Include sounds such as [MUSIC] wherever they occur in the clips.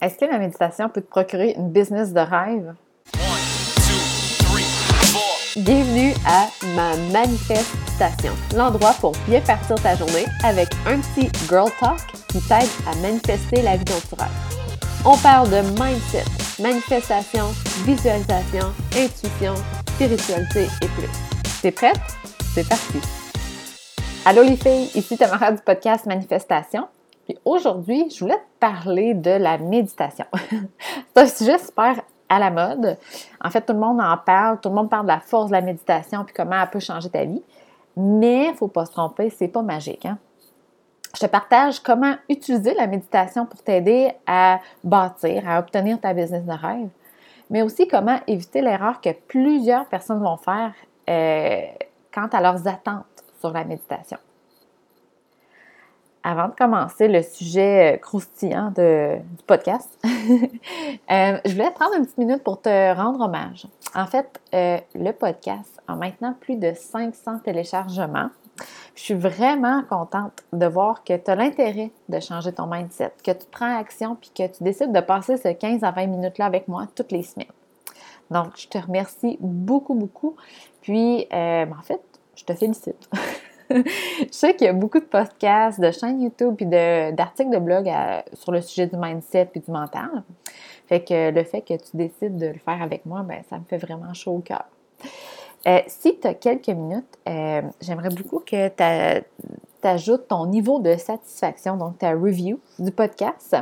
Est-ce que la méditation peut te procurer une business de rêve? Bienvenue à ma manifestation, l'endroit pour bien partir ta journée avec un petit girl talk qui t'aide à manifester la vie dont tu rêves. On parle de mindset, manifestation, visualisation, intuition, spiritualité et plus. T'es prête? C'est parti! Allô les filles, ici Tamara du podcast Manifestation. Puis aujourd'hui, je voulais te parler de la méditation. [LAUGHS] c'est un sujet super à la mode. En fait, tout le monde en parle, tout le monde parle de la force de la méditation puis comment elle peut changer ta vie. Mais il ne faut pas se tromper, c'est pas magique. Hein? Je te partage comment utiliser la méditation pour t'aider à bâtir, à obtenir ta business de rêve, mais aussi comment éviter l'erreur que plusieurs personnes vont faire euh, quant à leurs attentes sur la méditation avant de commencer le sujet euh, croustillant du podcast, [LAUGHS] euh, je voulais prendre une petite minute pour te rendre hommage. En fait, euh, le podcast a maintenant plus de 500 téléchargements. Je suis vraiment contente de voir que tu as l'intérêt de changer ton mindset, que tu prends action puis que tu décides de passer ce 15 à 20 minutes-là avec moi toutes les semaines. Donc, je te remercie beaucoup, beaucoup. Puis, en fait, je te félicite. [LAUGHS] je sais qu'il y a beaucoup de podcasts, de chaînes YouTube puis d'articles de, blog sur le sujet du mindset puis du mental. Fait que le fait que tu décides de le faire avec moi, ben, ça me fait vraiment chaud au cœur. Euh, si tu as quelques minutes, euh, j'aimerais beaucoup que tu ajoutes ton niveau de satisfaction, donc ta review du podcast.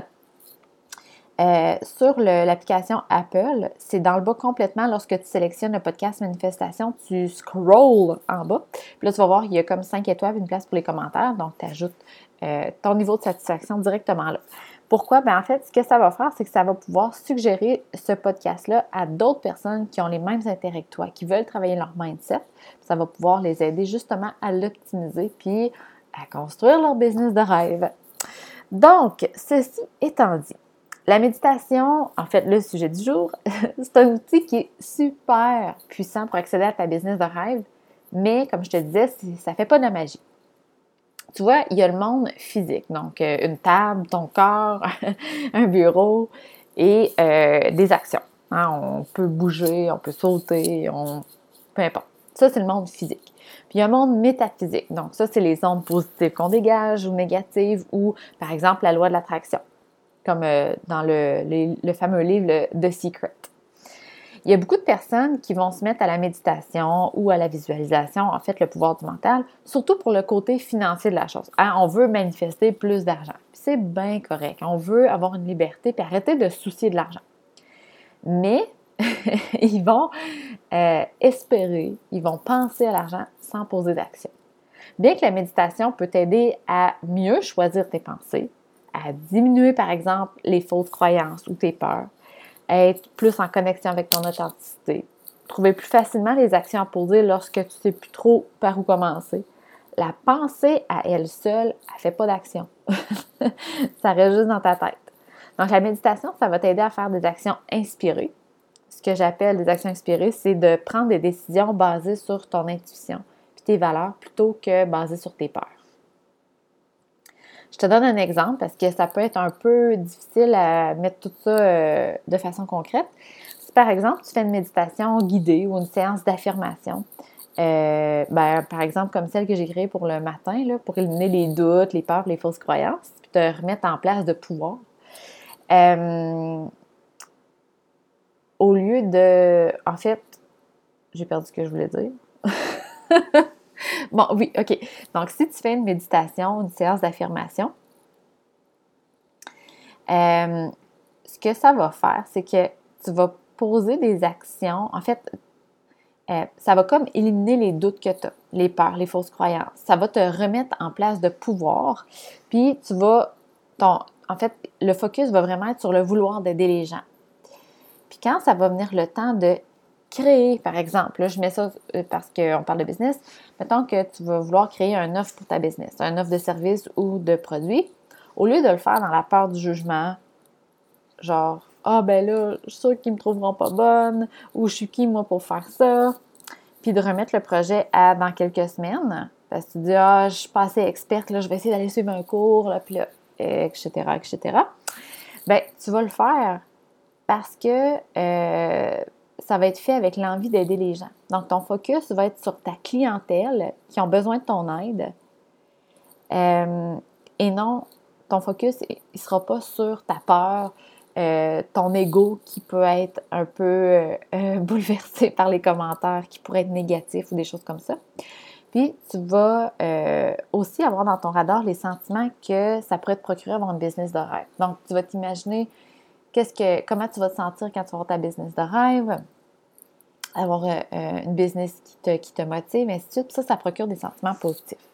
Euh, sur l'application Apple, c'est dans le bas complètement lorsque tu sélectionnes le podcast manifestation, tu scrolls en bas. Puis là, tu vas voir, il y a comme 5 étoiles, une place pour les commentaires. Donc, tu ajoutes euh, ton niveau de satisfaction directement là. Pourquoi? Ben en fait, ce que ça va faire, c'est que ça va pouvoir suggérer ce podcast-là à d'autres personnes qui ont les mêmes intérêts que toi, qui veulent travailler leur mindset. Ça va pouvoir les aider justement à l'optimiser puis à construire leur business de rêve. Donc, ceci étant dit, la méditation, en fait, le sujet du jour, [LAUGHS] c'est un outil qui est super puissant pour accéder à ta business de rêve, mais comme je te disais, ça ne fait pas de magie. Tu vois, il y a le monde physique, donc euh, une table, ton corps, [LAUGHS] un bureau et euh, des actions. Hein. on peut bouger, on peut sauter, on... peu importe. Ça, c'est le monde physique. Puis il y a un monde métaphysique. Donc, ça, c'est les ondes positives qu'on dégage ou négatives ou, par exemple, la loi de l'attraction comme euh, dans le, fameux livre The Secret. Il y a beaucoup de personnes qui vont se mettre à la méditation ou à la visualisation, en fait, le pouvoir du mental, surtout pour le côté financier de la chose. Hein, on veut manifester plus d'argent. C'est bien correct. On veut avoir une liberté et arrêter de soucier de l'argent. Mais [LAUGHS] ils vont euh, espérer, ils vont penser à l'argent sans poser d'action. Bien que la méditation peut t'aider à mieux choisir tes pensées, à diminuer, par exemple, les fausses croyances ou tes peurs, être plus en connexion avec ton authenticité, trouver plus facilement les actions à poser lorsque tu ne sais plus trop par où commencer. La pensée à elle seule, elle ne fait pas d'action. [LAUGHS] ça reste juste dans ta tête. Donc, la méditation, ça va t'aider à faire des actions inspirées. Ce que j'appelle des actions inspirées, c'est de prendre des décisions basées sur ton intuition et tes valeurs plutôt que basées sur tes peurs. Je te donne un exemple parce que ça peut être un peu difficile à mettre tout ça euh, de façon concrète. Si par exemple tu fais une méditation guidée ou une séance d'affirmation, euh, ben, par exemple comme celle que j'ai créée pour le matin, là, pour éliminer les doutes, les peurs, les fausses croyances, puis te remettre en place de pouvoir. Euh, au lieu de. En fait, j'ai perdu ce que je voulais dire. [LAUGHS] [LAUGHS] Bon, oui, OK. Donc, si tu fais une méditation, une séance d'affirmation, euh, ce que ça va faire, c'est que tu vas poser des actions. En fait, euh, ça va comme éliminer les doutes que tu as, les peurs, les fausses croyances. Ça va te remettre en place de pouvoir. Puis, tu vas. En fait, le focus va vraiment être sur le vouloir d'aider les gens. Puis, quand ça va venir le temps de créer, par exemple, là, je mets ça euh, parce qu'on parle de business, mettons que tu vas vouloir créer un offre pour ta business, un offre de service ou de produit, au lieu de le faire dans la peur du jugement, genre, ah ben là, je suis sûre qu'ils me trouveront pas bonne, ou je suis qui moi pour faire ça, puis de remettre le projet à dans quelques semaines, parce que tu dis, ah, je suis pas assez experte, là, je vais essayer d'aller suivre un cours, là, puis là, etc., etc. ben, tu vas le faire parce que euh, ça va être fait avec l'envie d'aider les gens. Donc, ton focus va être sur ta clientèle qui ont besoin de ton aide. Euh, et non, ton focus ne sera pas sur ta peur, euh, ton ego qui peut être un peu [LAUGHS] bouleversé par les commentaires qui pourraient être négatifs ou des choses comme ça. Puis, tu vas aussi avoir dans ton radar les sentiments que ça pourrait te procurer avoir une business de rêve. Donc, tu vas t'imaginer qu'est-ce que, comment tu vas te sentir quand tu vas avoir ta business de rêve, avoir euh, euh, une business qui te, qui te motive, ainsi de suite. Ça, ça procure des sentiments positifs.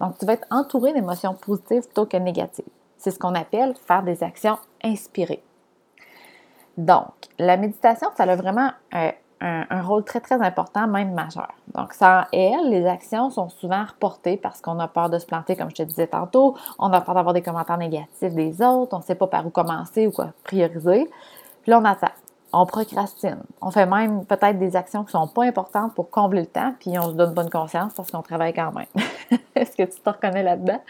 Donc, tu vas être entouré d'émotions positives plutôt que négatives. C'est ce qu'on appelle faire des actions inspirées. Donc, la méditation, ça a vraiment euh, un, rôle très, très important, même majeur. Donc, sans elle, les actions sont souvent reportées parce qu'on a peur de se planter, comme je te disais tantôt, on a peur d'avoir des commentaires négatifs des autres, on ne sait pas par où commencer ou quoi prioriser. Puis là, on attend. On procrastine. On fait même peut-être des actions qui ne sont pas importantes pour combler le temps, puis on se donne bonne conscience parce qu'on travaille quand même. [LAUGHS] Est-ce que tu te reconnais là-dedans?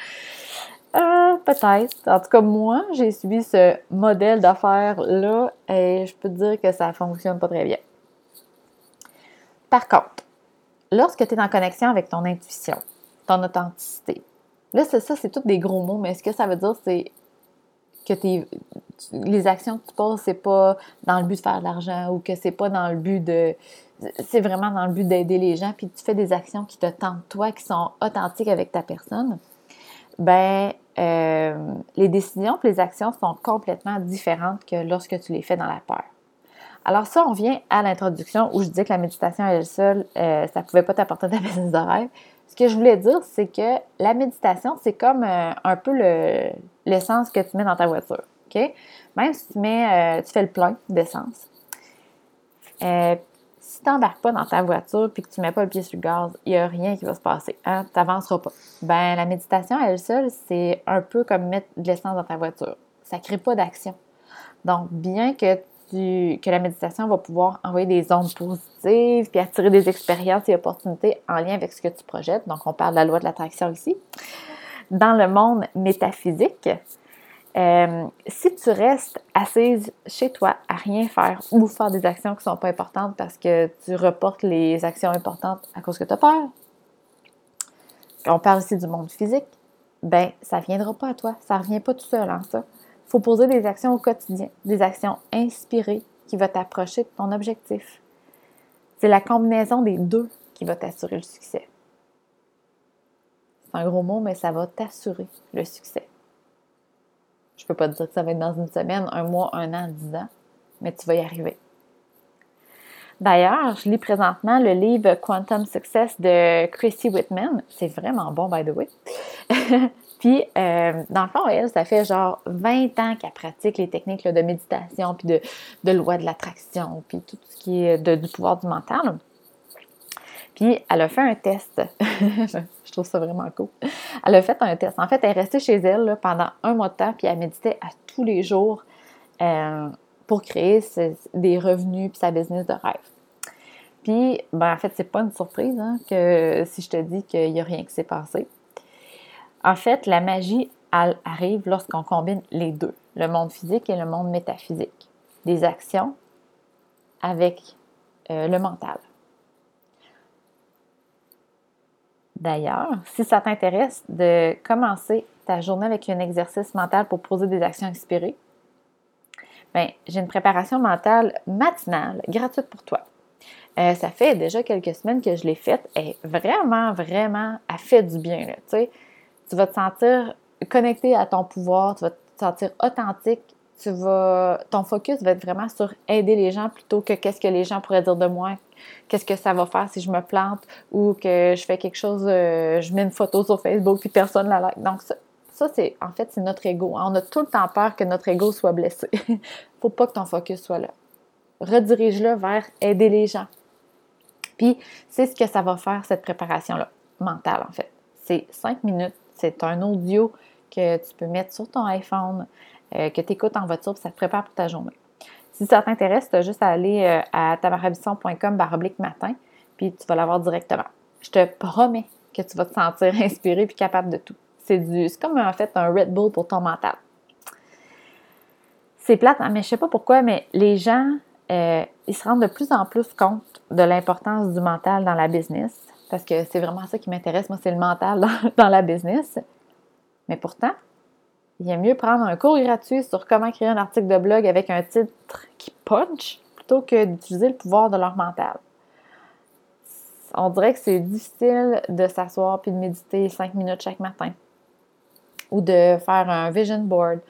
Euh, peut-être. En tout cas, moi, j'ai suivi ce modèle d'affaires-là et je peux te dire que ça ne fonctionne pas très bien. Par contre, lorsque tu es en connexion avec ton intuition, ton authenticité, là, c'est ça, c'est tous des gros mots, mais ce que ça veut dire, c'est que les actions que tu poses, c'est pas dans le but de faire de l'argent ou que c'est pas dans le but de. C'est vraiment dans le but d'aider les gens, puis tu fais des actions qui te tentent toi, qui sont authentiques avec ta personne. Ben, euh, les décisions et les actions sont complètement différentes que lorsque tu les fais dans la peur. Alors ça, on vient à l'introduction où je disais que la méditation à elle seule, euh, ça ne pouvait pas t'apporter ta [LAUGHS] business de rêve. Ce que je voulais dire, c'est que la méditation, c'est comme euh, un peu l'essence que tu mets dans ta voiture. OK? Même si tu, mets, euh, tu fais le plein d'essence, si tu n'embarques pas dans ta voiture et que tu ne mets pas le pied sur le gaz, il n'y a rien qui va se passer. Hein? Tu n'avanceras pas. Ben, la méditation à elle seule, c'est un peu comme mettre de l'essence dans ta voiture. Ça ne crée pas d'action. Donc, bien que que la méditation va pouvoir envoyer des ondes positives, puis attirer des expériences et opportunités en lien avec ce que tu projettes. Donc, on parle de la loi de l'attraction ici. Dans le monde métaphysique, euh, si tu restes assise chez toi à rien faire ou faire des actions qui ne sont pas importantes parce que tu reportes les actions importantes à cause que tu as peur, on parle ici du monde physique, ben ça ne viendra pas à toi. Ça ne revient pas tout seul en ça. Il faut poser des actions au quotidien, des actions inspirées qui vont t'approcher de ton objectif. C'est la combinaison des deux qui va t'assurer le succès. C'est un gros mot, mais ça va t'assurer le succès. Je ne peux pas dire que ça va être dans une semaine, un mois, un an, dix ans, mais tu vas y arriver. D'ailleurs, je lis présentement le livre Quantum Success de Chrissy Whitman. C'est vraiment bon, by the way. [LAUGHS] Puis, euh, dans le fond, elle, ça fait genre 20 ans qu'elle pratique les techniques de méditation, puis de, de loi de l'attraction, puis tout ce qui est du pouvoir du mental. Puis, elle a fait un test. [LAUGHS] Je trouve ça vraiment cool. Elle a fait un test. En fait, elle est restée chez elle pendant un mois de temps, puis elle méditait à tous les jours euh, pour créer des revenus puis sa business de rêve. Puis, ben, en fait, c'est pas une surprise hein, que si je te dis qu'il n'y a rien qui s'est passé. En fait, la magie arrive lorsqu'on combine les deux, le monde physique et le monde métaphysique. Des actions avec euh, le mental. D'ailleurs, si ça t'intéresse de commencer ta journée avec un exercice mental pour poser des actions inspirées, ben, j'ai une préparation mentale matinale gratuite pour toi. Euh, ça fait déjà quelques semaines que je l'ai faite et vraiment, vraiment, elle fait du bien. Là, tu vas te sentir connecté à ton pouvoir, tu vas te sentir authentique, tu vas, ton focus va être vraiment sur aider les gens plutôt que qu'est-ce que les gens pourraient dire de moi, qu'est-ce que ça va faire si je me plante ou que je fais quelque chose, euh, je mets une photo sur Facebook puis personne la like. Donc ça, c'est en fait c'est notre ego. On a tout le temps peur que notre ego soit blessé. [LAUGHS] Faut pas que ton focus soit là. Redirige-le vers aider les gens. Puis c'est ce que ça va faire cette préparation là mentale en fait. C'est cinq minutes c'est un audio que tu peux mettre sur ton iPhone, euh, que tu écoutes en voiture, puis ça te prépare pour ta journée. Si ça t'intéresse, tu as juste à aller euh, à tamarabisson.com baroblique matin, puis tu vas l'avoir directement. Je te promets que tu vas te sentir [LAUGHS] inspiré puis capable de tout. C'est du, comme en fait un Red Bull pour ton mental. c'est plate, hein, mais je sais pas pourquoi, mais les gens, euh, ils se rendent de plus en plus compte de l'importance du mental dans la business, parce que c'est vraiment ça qui m'intéresse, moi, c'est le mental [LAUGHS] dans, la business. Mais pourtant, il est mieux prendre un cours gratuit sur comment créer un article de blog avec un titre qui punch plutôt que d'utiliser le pouvoir de leur mental. On dirait que c'est difficile de s'asseoir puis de méditer cinq minutes chaque matin ou de faire un vision board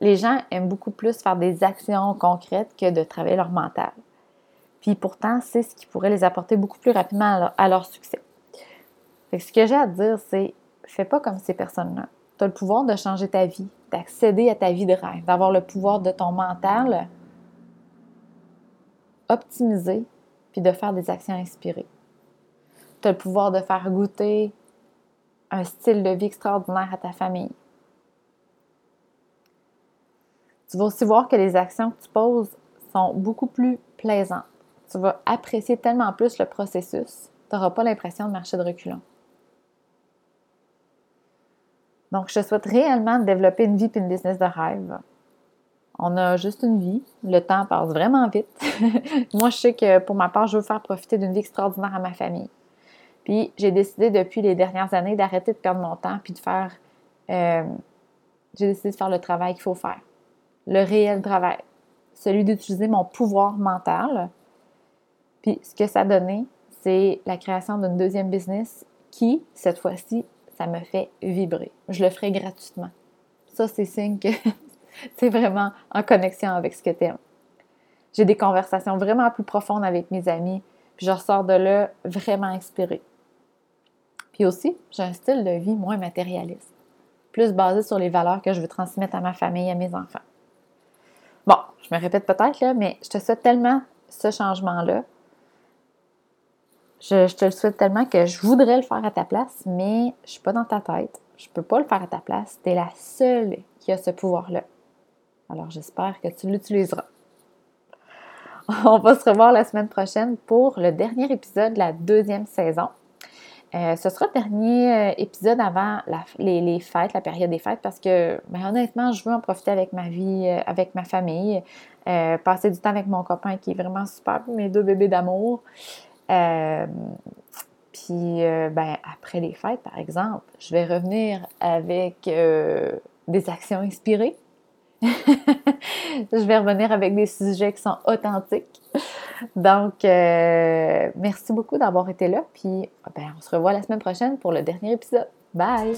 les gens aiment beaucoup plus faire des actions concrètes que de travailler leur mental. Puis pourtant, c'est ce qui pourrait les apporter beaucoup plus rapidement à leur, succès. ce que j'ai à te dire, c'est fais pas comme ces personnes-là. Tu as le pouvoir de changer ta vie, d'accéder à ta vie de rêve, d'avoir le pouvoir de ton mental optimiser, puis de faire des actions inspirées. Tu as le pouvoir de faire goûter un style de vie extraordinaire à ta famille. Tu vas aussi voir que les actions que tu poses sont beaucoup plus plaisantes. Tu vas apprécier tellement plus le processus, tu n'auras pas l'impression de marcher de reculons. Donc, je te souhaite réellement de développer une vie et une business de rêve. On a juste une vie. Le temps passe vraiment vite. [LAUGHS] Moi, je sais que pour ma part, je veux faire profiter d'une vie extraordinaire à ma famille. Puis, j'ai décidé depuis les dernières années d'arrêter de perdre mon temps puis de faire. Euh, j'ai décidé de faire le travail qu'il faut faire le réel travail, celui d'utiliser mon pouvoir mental. Puis ce que ça a donné, c'est la création d'une deuxième business qui, cette fois-ci, ça me fait vibrer. Je le ferai gratuitement. Ça, c'est signe que [LAUGHS] c'est vraiment en connexion avec ce que tu. J'ai des conversations vraiment plus profondes avec mes amis, puis je ressors de là vraiment inspirée. Puis aussi, j'ai un style de vie moins matérialiste, plus basé sur les valeurs que je veux transmettre à ma famille et à mes enfants. Bon, je me répète peut-être, mais je te souhaite tellement ce changement-là. Je, te le souhaite tellement que je voudrais le faire à ta place, mais je suis pas dans ta tête. Je ne peux pas le faire à ta place. Tu es la seule qui a ce pouvoir-là. Alors, j'espère que tu l'utiliseras. On va se revoir la semaine prochaine pour le dernier épisode de la deuxième saison. Euh, ce sera le dernier euh, épisode avant les, fêtes, la période des fêtes, parce que ben, honnêtement, je veux en profiter avec ma vie, euh, avec ma famille, passer du temps avec mon copain qui est vraiment super, mes deux bébés d'amour. Puis ben, après les fêtes, par exemple, je vais revenir avec des actions inspirées. [LAUGHS] je vais revenir avec des sujets qui sont authentiques. Donc, euh, merci beaucoup d'avoir été là. Puis, ben, on se revoit la semaine prochaine pour le dernier épisode. Bye!